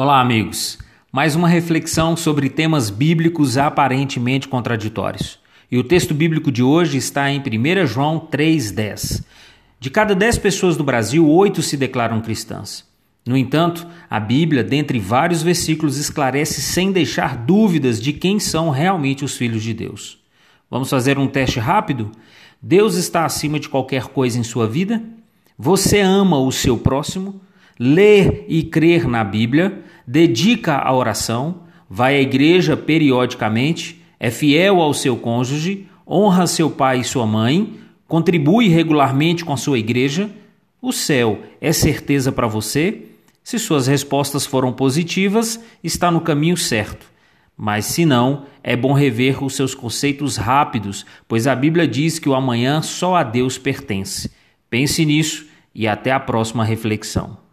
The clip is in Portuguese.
Olá, amigos. Mais uma reflexão sobre temas bíblicos aparentemente contraditórios. E o texto bíblico de hoje está em 1 João 3,10. De cada 10 pessoas do Brasil, 8 se declaram cristãs. No entanto, a Bíblia, dentre vários versículos, esclarece sem deixar dúvidas de quem são realmente os filhos de Deus. Vamos fazer um teste rápido? Deus está acima de qualquer coisa em sua vida? Você ama o seu próximo? Lê e crer na Bíblia, dedica a oração, vai à igreja periodicamente, é fiel ao seu cônjuge, honra seu pai e sua mãe, contribui regularmente com a sua igreja, o céu é certeza para você? Se suas respostas foram positivas, está no caminho certo. Mas se não, é bom rever os seus conceitos rápidos, pois a Bíblia diz que o amanhã só a Deus pertence. Pense nisso e até a próxima reflexão.